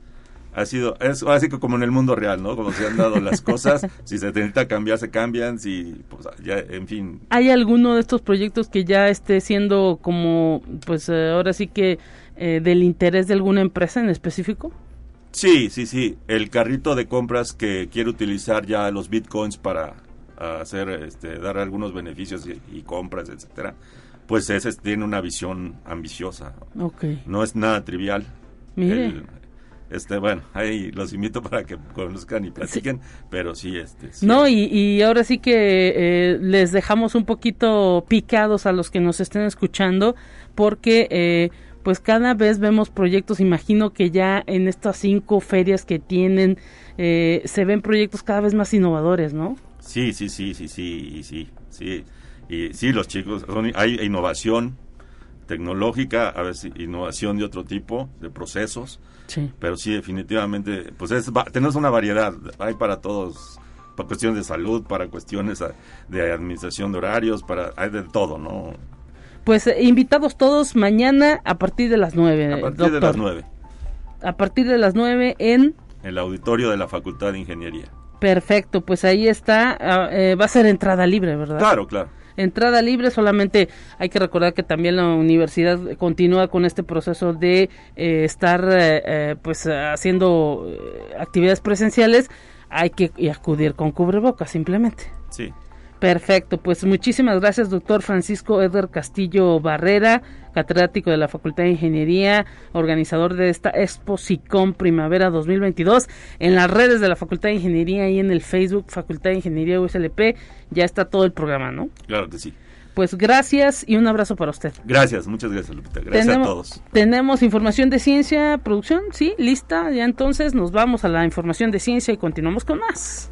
ha sido, es así como en el mundo real, ¿no? Como se han dado las cosas, si se necesita cambiar, se cambian, si, pues, ya, en fin. ¿Hay alguno de estos proyectos que ya esté siendo como, pues eh, ahora sí que eh, del interés de alguna empresa en específico? Sí, sí, sí. El carrito de compras que quiere utilizar ya los bitcoins para hacer, este, dar algunos beneficios y, compras, etcétera, pues ese tiene una visión ambiciosa. Okay. No es nada trivial. Mire este bueno ahí los invito para que conozcan y platiquen pero sí este no y, ahora sí que eh, les dejamos un poquito picados a los que nos estén escuchando porque eh, pues cada vez vemos proyectos imagino que ya en estas cinco ferias que tienen eh, se ven proyectos cada vez más innovadores no sí sí sí sí sí sí sí y sí los chicos hay innovación tecnológica a veces innovación de otro tipo de procesos pero sí, definitivamente, pues es, tenemos una variedad, hay para todos, para cuestiones de salud, para cuestiones de administración de horarios, para hay de todo, ¿no? Pues eh, invitados todos mañana a partir de las nueve. A partir de las nueve. A partir de las nueve en... El auditorio de la Facultad de Ingeniería. Perfecto, pues ahí está, ah, eh, va a ser entrada libre, ¿verdad? Claro, claro entrada libre, solamente hay que recordar que también la universidad continúa con este proceso de eh, estar eh, eh, pues haciendo actividades presenciales, hay que acudir con cubrebocas simplemente. Sí. Perfecto, pues muchísimas gracias, doctor Francisco Eder Castillo Barrera, catedrático de la Facultad de Ingeniería, organizador de esta Expo SICOM Primavera 2022. En las redes de la Facultad de Ingeniería y en el Facebook Facultad de Ingeniería USLP ya está todo el programa, ¿no? Claro que sí. Pues gracias y un abrazo para usted. Gracias, muchas gracias, Lupita. Gracias a todos. Tenemos información de ciencia, producción, sí, lista. Ya entonces nos vamos a la información de ciencia y continuamos con más.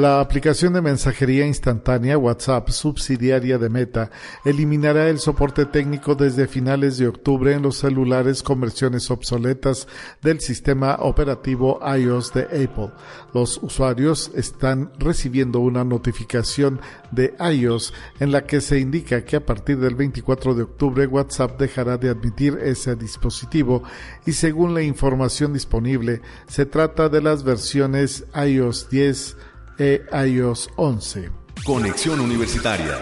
La aplicación de mensajería instantánea WhatsApp, subsidiaria de Meta, eliminará el soporte técnico desde finales de octubre en los celulares con versiones obsoletas del sistema operativo iOS de Apple. Los usuarios están recibiendo una notificación de iOS en la que se indica que a partir del 24 de octubre WhatsApp dejará de admitir ese dispositivo y según la información disponible se trata de las versiones iOS 10 e iOS 11. Conexión Universitaria.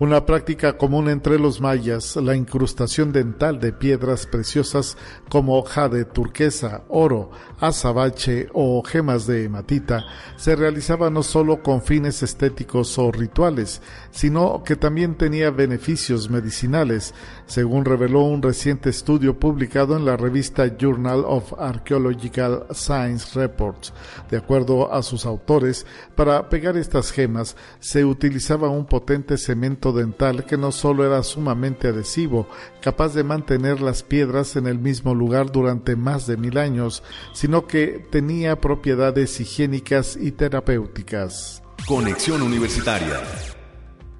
Una práctica común entre los mayas, la incrustación dental de piedras preciosas como jade, turquesa, oro, azabache o gemas de hematita, se realizaba no solo con fines estéticos o rituales, sino que también tenía beneficios medicinales, según reveló un reciente estudio publicado en la revista Journal of Archaeological Science Reports. De acuerdo a sus autores, para pegar estas gemas se utilizaba un potente cemento dental que no solo era sumamente adhesivo, capaz de mantener las piedras en el mismo lugar durante más de mil años, sino que tenía propiedades higiénicas y terapéuticas. Conexión Universitaria.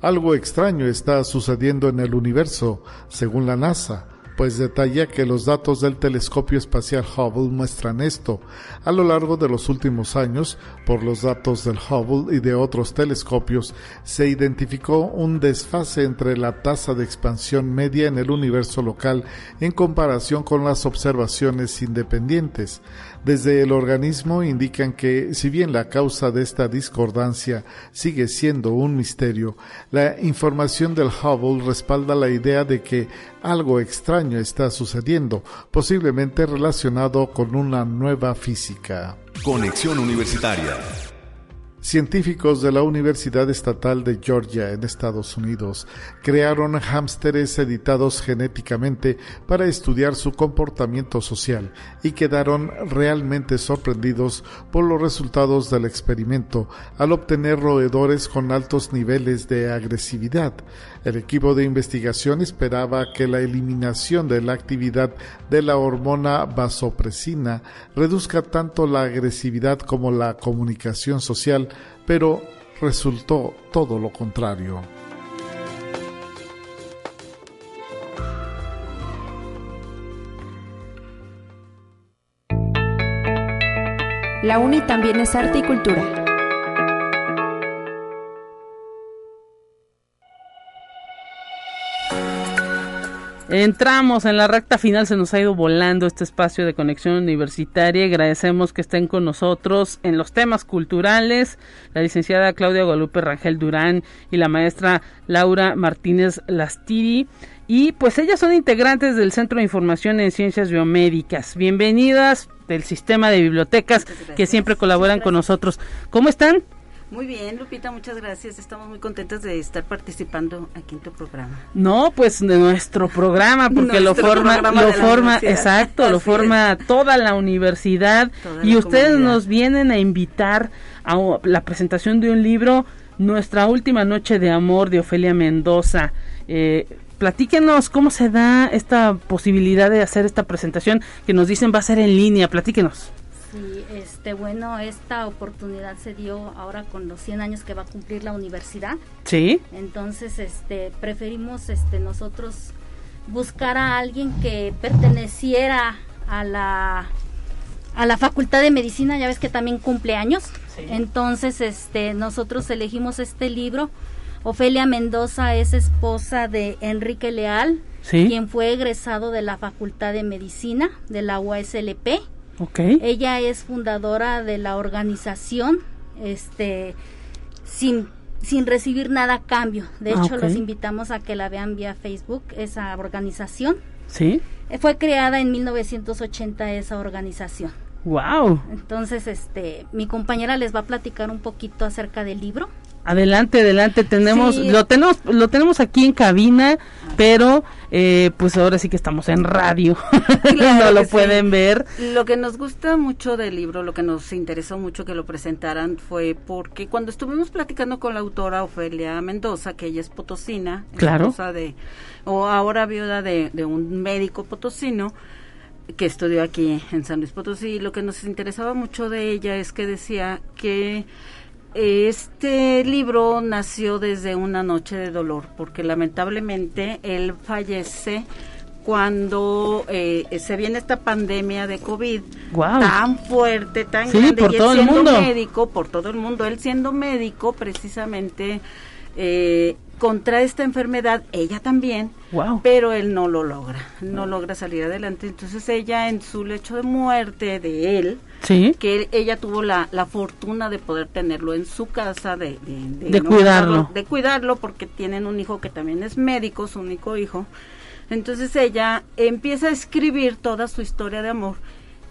Algo extraño está sucediendo en el universo, según la NASA pues detalla que los datos del telescopio espacial Hubble muestran esto. A lo largo de los últimos años, por los datos del Hubble y de otros telescopios, se identificó un desfase entre la tasa de expansión media en el universo local en comparación con las observaciones independientes. Desde el organismo indican que, si bien la causa de esta discordancia sigue siendo un misterio, la información del Hubble respalda la idea de que algo extraño está sucediendo, posiblemente relacionado con una nueva física. Conexión Universitaria Científicos de la Universidad Estatal de Georgia en Estados Unidos crearon hámsteres editados genéticamente para estudiar su comportamiento social y quedaron realmente sorprendidos por los resultados del experimento al obtener roedores con altos niveles de agresividad. El equipo de investigación esperaba que la eliminación de la actividad de la hormona vasopresina reduzca tanto la agresividad como la comunicación social, pero resultó todo lo contrario. La UNI también es arte y cultura. Entramos en la recta final, se nos ha ido volando este espacio de conexión universitaria. Agradecemos que estén con nosotros en los temas culturales la licenciada Claudia Guadalupe Rangel Durán y la maestra Laura Martínez Lastiri. Y pues ellas son integrantes del Centro de Información en Ciencias Biomédicas. Bienvenidas del sistema de bibliotecas que siempre colaboran con nosotros. ¿Cómo están? Muy bien, Lupita, muchas gracias. Estamos muy contentos de estar participando aquí en tu programa. No, pues de nuestro programa, porque lo forma, lo forma, exacto, lo forma toda la universidad y ustedes nos vienen a invitar a la presentación de un libro, Nuestra última noche de amor de Ofelia Mendoza. Eh, platíquenos cómo se da esta posibilidad de hacer esta presentación que nos dicen va a ser en línea. Platíquenos. Sí, este, bueno, esta oportunidad se dio ahora con los 100 años que va a cumplir la universidad. Sí. Entonces, este, preferimos, este, nosotros buscar a alguien que perteneciera a la a la Facultad de Medicina, ya ves que también cumple años. Entonces, este, nosotros elegimos este libro. Ofelia Mendoza es esposa de Enrique Leal, quien fue egresado de la Facultad de Medicina de la UASLP ella es fundadora de la organización, este, sin, sin recibir nada a cambio. De ah, hecho, los invitamos a que la vean vía Facebook, esa organización. Sí. Fue creada en 1980 esa organización. Wow. Entonces, este, mi compañera les va a platicar un poquito acerca del libro. Adelante, adelante, tenemos, lo tenemos, lo tenemos aquí en cabina, pero eh, pues ahora sí que estamos en radio, no lo pueden ver. Lo que nos gusta mucho del libro, lo que nos interesó mucho que lo presentaran fue porque cuando estuvimos platicando con la autora Ofelia Mendoza, que ella es potosina, claro. de, o ahora viuda de, de un médico potosino, que estudió aquí en San Luis Potosí, lo que nos interesaba mucho de ella es que decía que este libro nació desde una noche de dolor, porque lamentablemente él fallece cuando eh, se viene esta pandemia de COVID tan fuerte, tan grande, por y todo él siendo el mundo. médico, por todo el mundo, él siendo médico precisamente eh, contra esta enfermedad, ella también, pero él no lo logra, no logra salir adelante. Entonces ella en su lecho de muerte de él, que ella tuvo la, la, fortuna de poder tenerlo en su casa, de, de, cuidarlo. de cuidarlo porque tienen un hijo que también es médico, su único hijo. Entonces ella empieza a escribir toda su historia de amor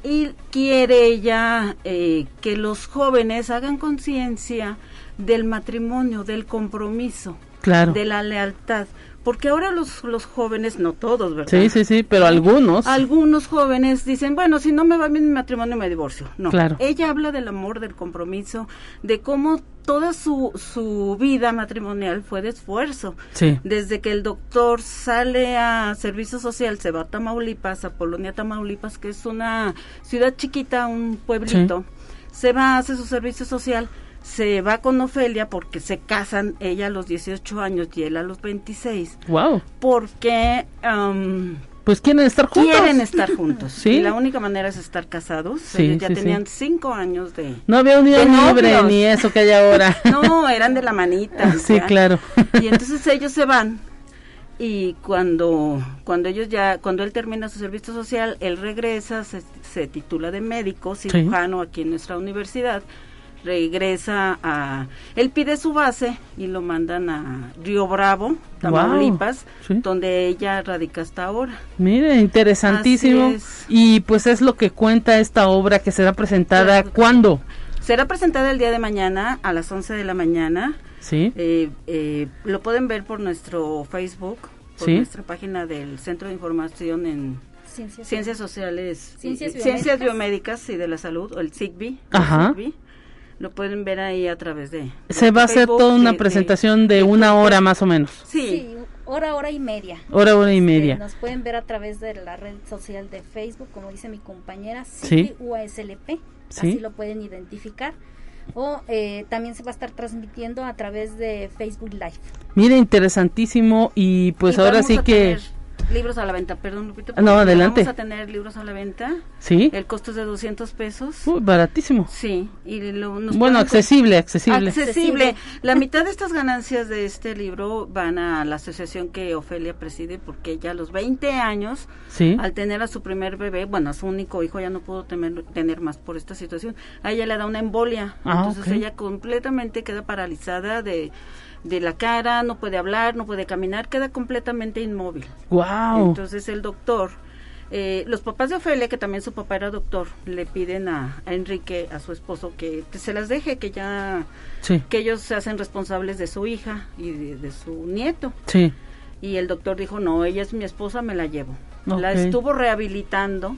y quiere ella eh, que los jóvenes hagan conciencia del matrimonio, del compromiso, de la lealtad. Porque ahora los, los jóvenes, no todos, ¿verdad? Sí, sí, sí, pero algunos. Algunos jóvenes dicen, bueno, si no me va bien mi matrimonio, me divorcio. No, claro. ella habla del amor, del compromiso, de cómo toda su, su vida matrimonial fue de esfuerzo. Sí. Desde que el doctor sale a servicio social, se va a Tamaulipas, a Polonia, Tamaulipas, que es una ciudad chiquita, un pueblito, se va, hace su servicio social se va con Ofelia porque se casan ella a los 18 años y él a los 26. Wow. Porque pues quieren estar juntos. Quieren estar juntos. sí. Y la única manera es estar casados. Sí, ya tenían cinco años de. No había unión libre ni eso que hay ahora. no, eran de la manita. sí, claro. y entonces ellos se van y cuando cuando ellos ya cuando él termina su servicio social él regresa se, se titula de médico cirujano aquí en nuestra universidad regresa a... Él pide su base y lo mandan a Río Bravo, Tamaulipas, donde ella radica hasta ahora. Mire, interesantísimo. Y pues es lo que cuenta esta obra que será presentada cuándo. Será presentada el día de mañana a las 11 de la mañana. Sí. Eh, eh, lo pueden ver por nuestro Facebook, por nuestra página del Centro de Información en Ciencias, Sociales, Ciencias, Ciencias Biomédicas y de la Salud, o el SIGBI. Ajá. Lo pueden ver ahí a través de... Se va a hacer toda una presentación de, una hora más o menos. Sí. hora, hora y media. Hora, hora y media. nos pueden ver a través de la red social de Facebook, como dice mi compañera, sí. UASLP. Así lo pueden identificar o eh, también se va a estar transmitiendo a través de Facebook Live. Mire, interesantísimo y pues ahora sí que libros a la venta, perdón Lupita. No, adelante. Vamos a tener libros a la venta. Sí. El costo es de 200 pesos. Uy, baratísimo. Sí. Y bueno, accesible, accesible. Accesible. La mitad de estas ganancias de este libro van a la asociación que Ofelia preside porque ya a los 20 años, ¿Sí? al tener a su primer bebé, bueno, a su único hijo ya no pudo tener, tener más por esta situación, a ella le da una embolia. Ah, entonces ella completamente queda paralizada de de la cara, no puede hablar, no puede caminar, queda completamente inmóvil. Wow. Entonces el doctor, eh, los papás de Ofelia, que también su papá era doctor, le piden a, Enrique, a su esposo, que, se las deje, que ya, que ellos se hacen responsables de su hija y de, su nieto. Sí. Y el doctor dijo, no, ella es mi esposa, me la llevo. La estuvo rehabilitando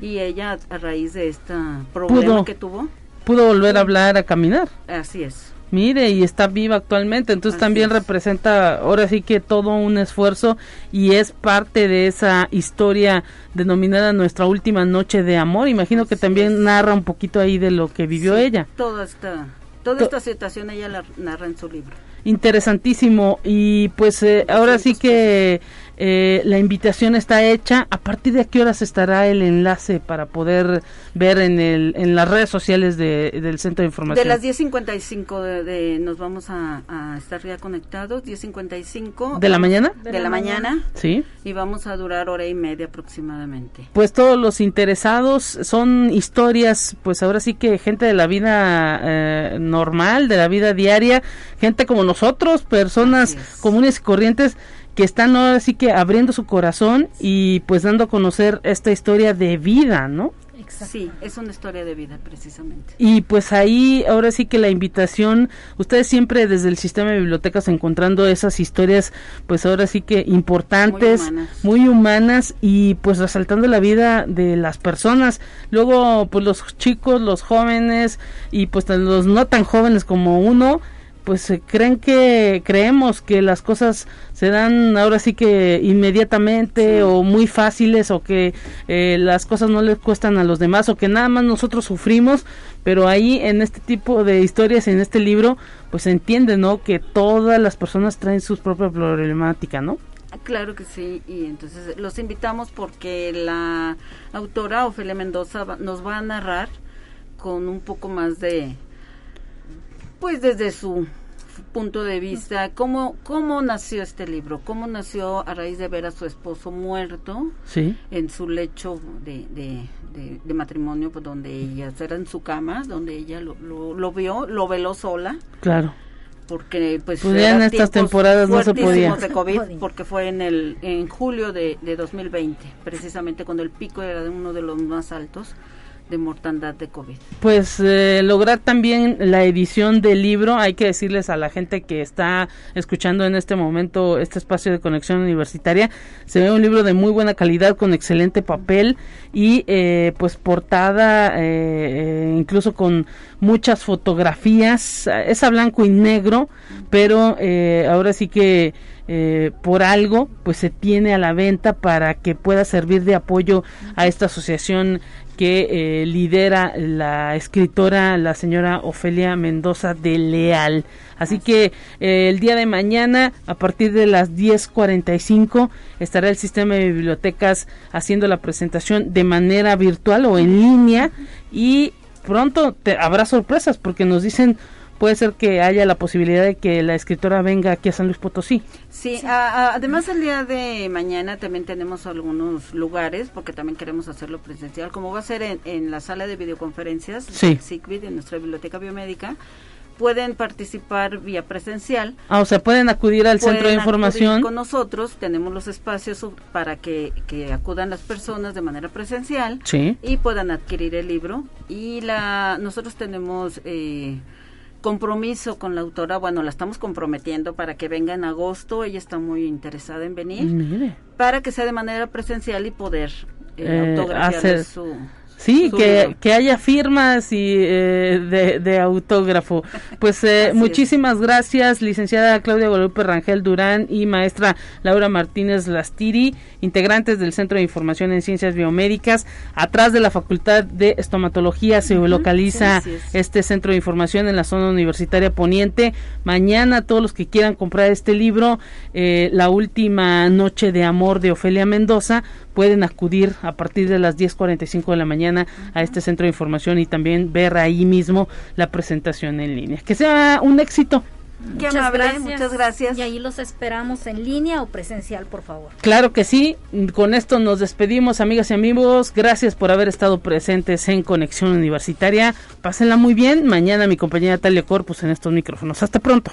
y ella a raíz de este problema que tuvo. Pudo volver a hablar, a caminar. Así es. Mire, y está viva actualmente, entonces también representa ahora sí que todo un esfuerzo y es parte de esa historia denominada Nuestra Última Noche de Amor. Imagino que también narra un poquito ahí de lo que vivió ella. Toda esta, toda esta situación ella la narra en su libro. Interesantísimo y pues eh, ahora sí que eh, la invitación está hecha. ¿A partir de qué horas estará el enlace para poder ver en, el, en las redes sociales de, del Centro de Información? De las 10.55 de, de, nos vamos a, estar ya conectados. 10.55. ¿De la mañana? De, la, mañana. Sí. Y vamos a durar hora y media aproximadamente. Pues todos los interesados son historias, pues ahora sí que gente de la vida eh, normal, de la vida diaria, gente como nosotros, personas comunes y corrientes que están ahora sí que abriendo su corazón y pues dando a conocer esta historia de vida, ¿no? Sí, es una historia de vida precisamente. Y pues ahí ahora sí que la invitación, ustedes siempre desde el sistema de bibliotecas encontrando esas historias pues ahora sí que importantes, muy humanas, y pues resaltando la vida de las personas. Luego pues los chicos, los jóvenes y pues los no tan jóvenes como uno, pues creen que creemos que las cosas se dan ahora sí que inmediatamente o muy fáciles o que eh, las cosas no les cuestan a los demás o que nada más nosotros sufrimos pero ahí en este tipo de historias en este libro pues se entiende no que todas las personas traen sus propias problemáticas no Claro que sí, y entonces los invitamos porque la autora Ofelia Mendoza nos va a narrar con un poco más de, pues desde su punto de vista, ¿cómo, cómo nació este libro? ¿Cómo nació a raíz de ver a su esposo muerto sí. en su lecho de, de, matrimonio, pues, donde ella era en su cama, donde ella lo, lo, vio, lo veló sola? Claro porque pues, pues en estas temporadas no se podía de COVID porque fue en el en julio de, de 2020 precisamente cuando el pico era de uno de los más altos de mortandad de COVID. Pues eh, lograr también la edición del libro, hay que decirles a la gente que está escuchando en este momento este espacio de conexión universitaria, se ve un libro de muy buena calidad con excelente papel y eh, pues portada eh, incluso con muchas fotografías, es a blanco y negro, pero ahora sí que por algo pues se tiene a la venta para que pueda servir de apoyo a esta asociación que eh, lidera la escritora, la señora Ofelia Mendoza de Leal. Así que eh, el día de mañana, a partir de las 10.45, estará el sistema de bibliotecas haciendo la presentación de manera virtual o en línea y pronto te, habrá sorpresas porque nos dicen puede ser que haya la posibilidad de que la escritora venga aquí a San Luis Potosí. Sí, además el día de mañana también tenemos algunos lugares, porque también queremos hacerlo presencial, como va a ser en, la sala de videoconferencias, sí. de nuestra biblioteca biomédica, pueden participar vía presencial. Ah, o sea, pueden acudir al centro de información. Con nosotros tenemos los espacios para que, que, acudan las personas de manera presencial sí. y puedan adquirir el libro. Y la nosotros tenemos eh, compromiso con la autora, bueno, la estamos comprometiendo para que venga en agosto, ella está muy interesada en venir, para que sea de manera presencial y poder eh, autografiar su Sí, que, que, haya firmas y eh, de, autógrafo. Pues eh, muchísimas gracias, licenciada Claudia Guadalupe Rangel Durán y maestra Laura Martínez Lastiri, integrantes del Centro de Información en Ciencias Biomédicas. Atrás de la Facultad de Estomatología se localiza este Centro de Información en la zona universitaria poniente. Mañana todos los que quieran comprar este libro, eh, La Última Noche de Amor de Ofelia Mendoza, pueden acudir a partir de las 10.45 de la mañana a este centro de información y también ver ahí mismo la presentación en línea. Que sea un éxito. Qué muchas gracias. muchas gracias. Y ahí los esperamos en línea o presencial, por favor. Claro que sí. Con esto nos despedimos, amigas y amigos. Gracias por haber estado presentes en Conexión Universitaria. Pásenla muy bien. Mañana mi compañera Talia Corpus en estos micrófonos. Hasta pronto.